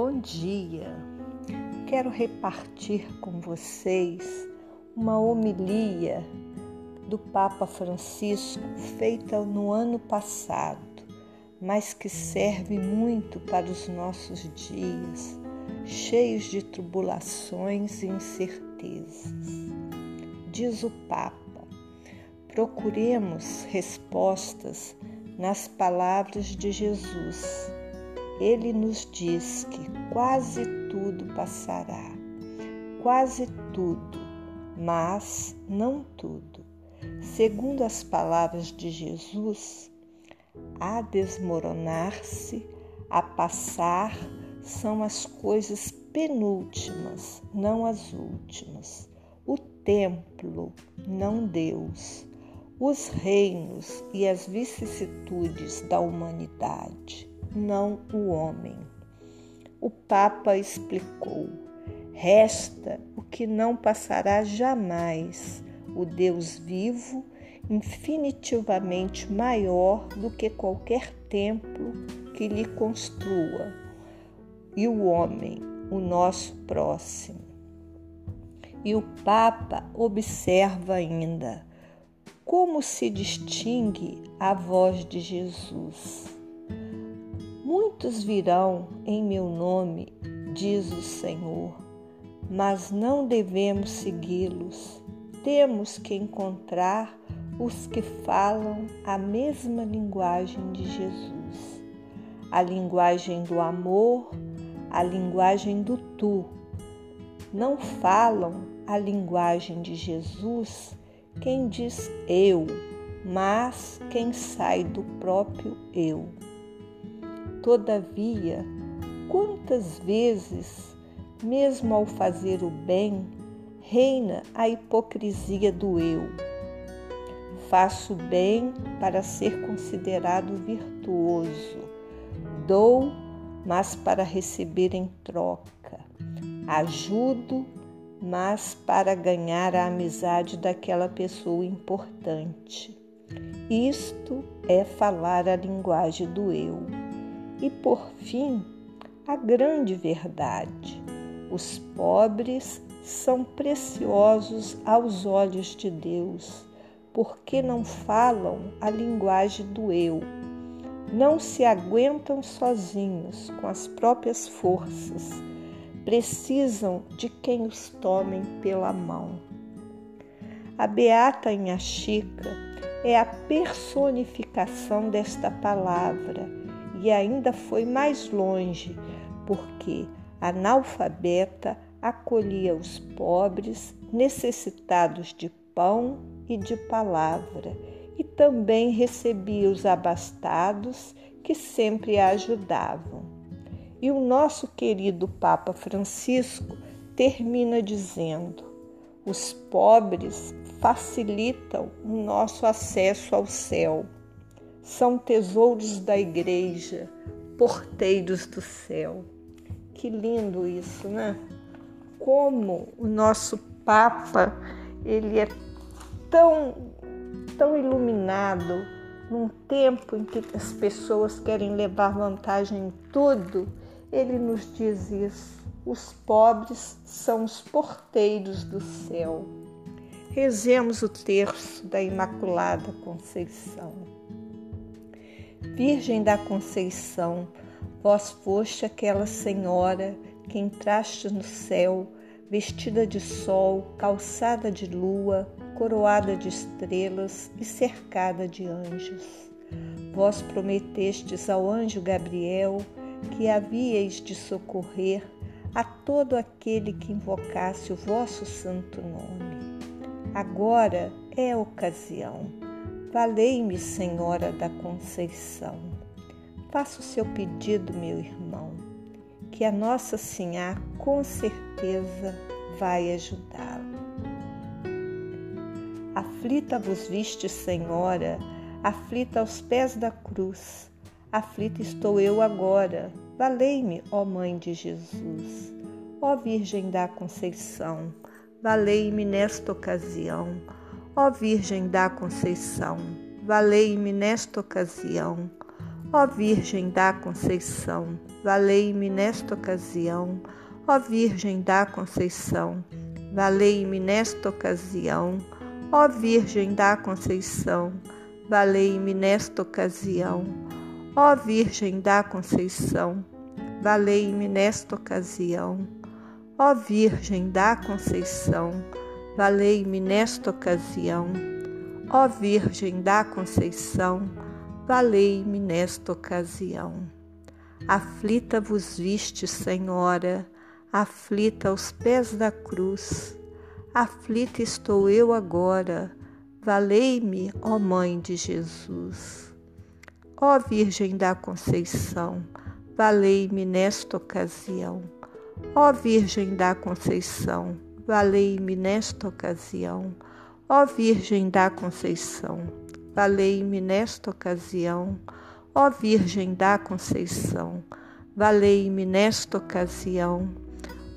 Bom dia. Quero repartir com vocês uma homilia do Papa Francisco feita no ano passado, mas que serve muito para os nossos dias, cheios de tribulações e incertezas. Diz o Papa: procuremos respostas nas palavras de Jesus. Ele nos diz que quase tudo passará, quase tudo, mas não tudo. Segundo as palavras de Jesus, a desmoronar-se, a passar, são as coisas penúltimas, não as últimas. O templo, não Deus os reinos e as vicissitudes da humanidade, não o homem. O Papa explicou: resta o que não passará jamais, o Deus vivo, infinitivamente maior do que qualquer templo que lhe construa, e o homem, o nosso próximo. E o Papa observa ainda como se distingue a voz de Jesus? Muitos virão em meu nome, diz o Senhor, mas não devemos segui-los. Temos que encontrar os que falam a mesma linguagem de Jesus, a linguagem do amor, a linguagem do tu. Não falam a linguagem de Jesus quem diz eu, mas quem sai do próprio eu. Todavia, quantas vezes, mesmo ao fazer o bem, reina a hipocrisia do eu? Faço bem para ser considerado virtuoso. Dou, mas para receber em troca. Ajudo, mas para ganhar a amizade daquela pessoa importante. Isto é falar a linguagem do eu. E por fim, a grande verdade: os pobres são preciosos aos olhos de Deus, porque não falam a linguagem do eu. Não se aguentam sozinhos com as próprias forças precisam de quem os tomem pela mão. A Beata Chica é a personificação desta palavra e ainda foi mais longe, porque analfabeta acolhia os pobres necessitados de pão e de palavra, e também recebia os abastados que sempre a ajudavam. E o nosso querido Papa Francisco termina dizendo: os pobres facilitam o nosso acesso ao céu. São tesouros da igreja, porteiros do céu. Que lindo isso, né? Como o nosso Papa, ele é tão tão iluminado num tempo em que as pessoas querem levar vantagem em tudo ele nos diz isso. Os pobres são os porteiros do céu. Rezemos o terço da Imaculada Conceição. Virgem da Conceição, vós foste aquela senhora que entraste no céu, vestida de sol, calçada de lua, coroada de estrelas e cercada de anjos. Vós prometestes ao anjo Gabriel que havíeis de socorrer a todo aquele que invocasse o vosso santo nome. Agora é a ocasião. Valei-me, Senhora da Conceição. Faça o seu pedido, meu irmão, que a Nossa Senhora com certeza vai ajudá-lo. Aflita vos viste, Senhora, aflita aos pés da cruz Aflita estou eu agora. Valei-me, ó Mãe de Jesus. Ó Virgem da Conceição, valei-me nesta ocasião. Ó Virgem da Conceição, valei-me nesta ocasião. Ó Virgem da Conceição, valei-me nesta ocasião. Ó Virgem da Conceição, valei-me nesta ocasião. Ó Virgem da Conceição, valei-me nesta ocasião. Ó Virgem da Conceição, valei-me nesta ocasião. Ó Virgem da Conceição, valei-me nesta ocasião. Ó Virgem da Conceição, valei-me nesta ocasião. Aflita vos viste, Senhora, aflita aos pés da cruz. Aflita estou eu agora, valei-me, ó Mãe de Jesus. Ó Virgem da Conceição, valei-me nesta ocasião. Ó Virgem da Conceição, valei-me nesta ocasião. Ó Virgem da Conceição, valei-me nesta ocasião. Ó Virgem da Conceição, valei-me nesta ocasião.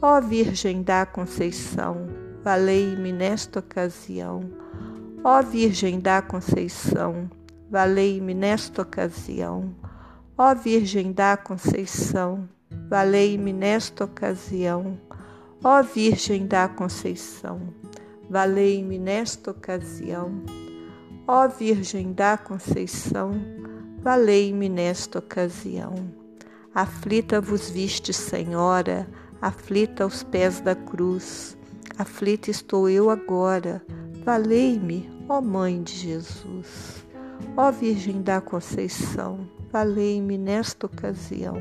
Ó Virgem da Conceição, valei-me nesta ocasião. Ó Virgem da Conceição, valei-me nesta ocasião. Ó Virgem da Conceição, valei-me nesta ocasião. Ó Virgem da Conceição, valei-me nesta ocasião. Ó Virgem da Conceição, valei-me nesta ocasião. Aflita vos viste, Senhora, aflita aos pés da cruz. Aflita estou eu agora, valei-me, ó Mãe de Jesus. Ó Virgem da Conceição, valei-me nesta ocasião.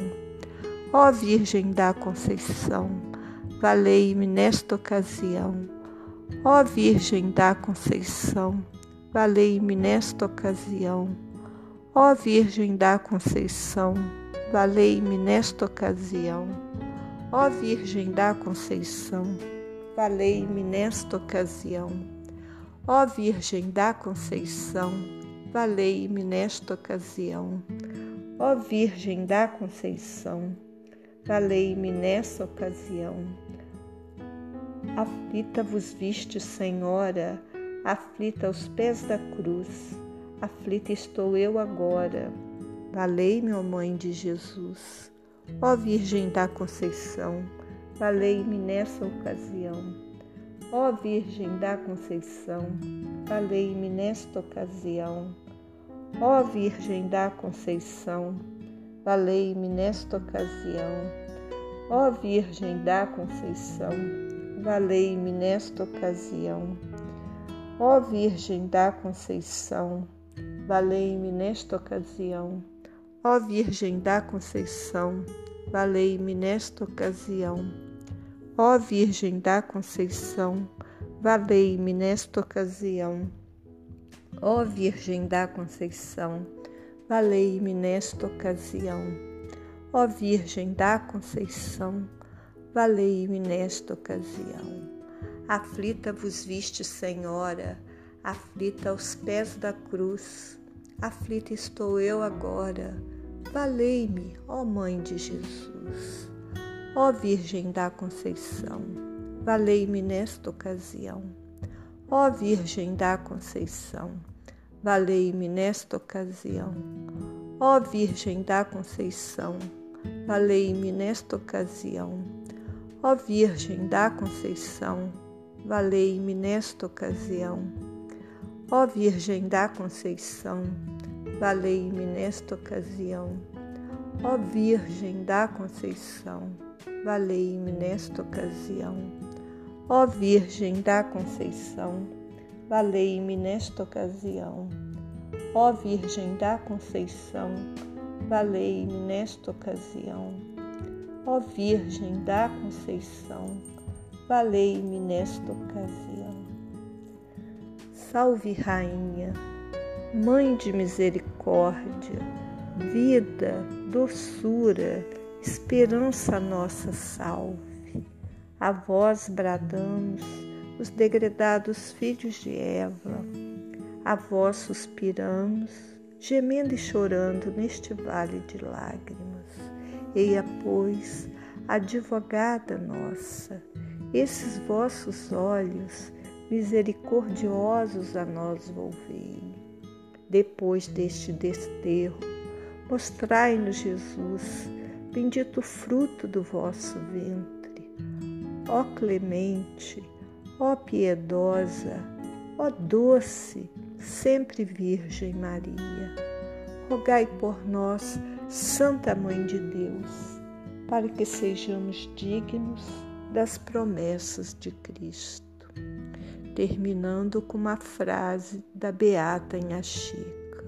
Ó Virgem da Conceição, valei-me nesta ocasião. Ó Virgem da Conceição, valei-me nesta ocasião. Ó Virgem da Conceição, valei-me nesta ocasião. Ó Virgem da Conceição, valei-me nesta ocasião. Ó Virgem da Conceição, valei-me nesta ocasião. Ó Virgem da Conceição, valei-me nesta ocasião. Aflita vos viste, Senhora, aflita aos pés da cruz, aflita estou eu agora. Valei-me, ó Mãe de Jesus, ó Virgem da Conceição, valei-me nessa ocasião. Ó Virgem da Conceição, valei-me nesta ocasião. Ó Virgem da Conceição, valei-me nesta ocasião. Ó Virgem da Conceição, valei-me nesta ocasião. Ó Virgem da Conceição, valei-me nesta ocasião. Ó Virgem da Conceição, valei-me nesta ocasião. Ó Virgem da Conceição, valei-me nesta ocasião. Ó Virgem da Conceição, valei-me nesta ocasião. Ó Virgem da Conceição, valei-me nesta ocasião. Aflita vos viste, Senhora, aflita aos pés da cruz. Aflita estou eu agora. Valei-me, ó Mãe de Jesus. Ó Virgem da Conceição, valei-me nesta ocasião. Ó Virgem da Conceição, valei-me nesta ocasião. Ó Virgem da Conceição, valei-me nesta ocasião. Ó Virgem da Conceição, valei-me nesta ocasião. Ó Virgem da Conceição, valei-me nesta ocasião. Ó Virgem da Conceição, valei-me nesta ocasião. Ó Virgem da Conceição, valei-me nesta ocasião. Ó Virgem da Conceição, valei-me nesta ocasião. Ó Virgem da Conceição, valei-me nesta ocasião. Salve, Rainha, Mãe de misericórdia, vida, doçura, esperança nossa salve. A vós bradamos, os degredados filhos de Eva, a vós suspiramos, gemendo e chorando neste vale de lágrimas. Eia, pois, advogada nossa, esses vossos olhos misericordiosos a nós volvei. Depois deste desterro, Mostrai-nos, Jesus, bendito fruto do vosso ventre. Ó clemente, ó piedosa, ó doce, sempre Virgem Maria, rogai por nós, Santa Mãe de Deus, para que sejamos dignos das promessas de Cristo. Terminando com uma frase da Beata Chica.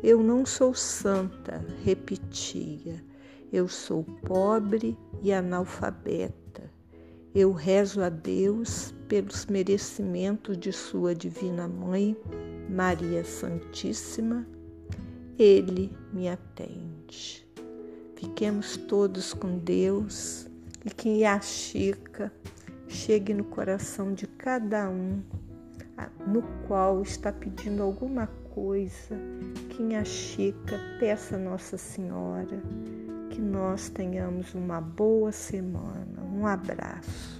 Eu não sou santa, repetia, eu sou pobre e analfabeta. Eu rezo a Deus pelos merecimentos de Sua Divina Mãe, Maria Santíssima. Ele me atende. Fiquemos todos com Deus e que a Chica chegue no coração de cada um no qual está pedindo alguma coisa, que a Chica peça a Nossa Senhora que nós tenhamos uma boa semana. Um abraço.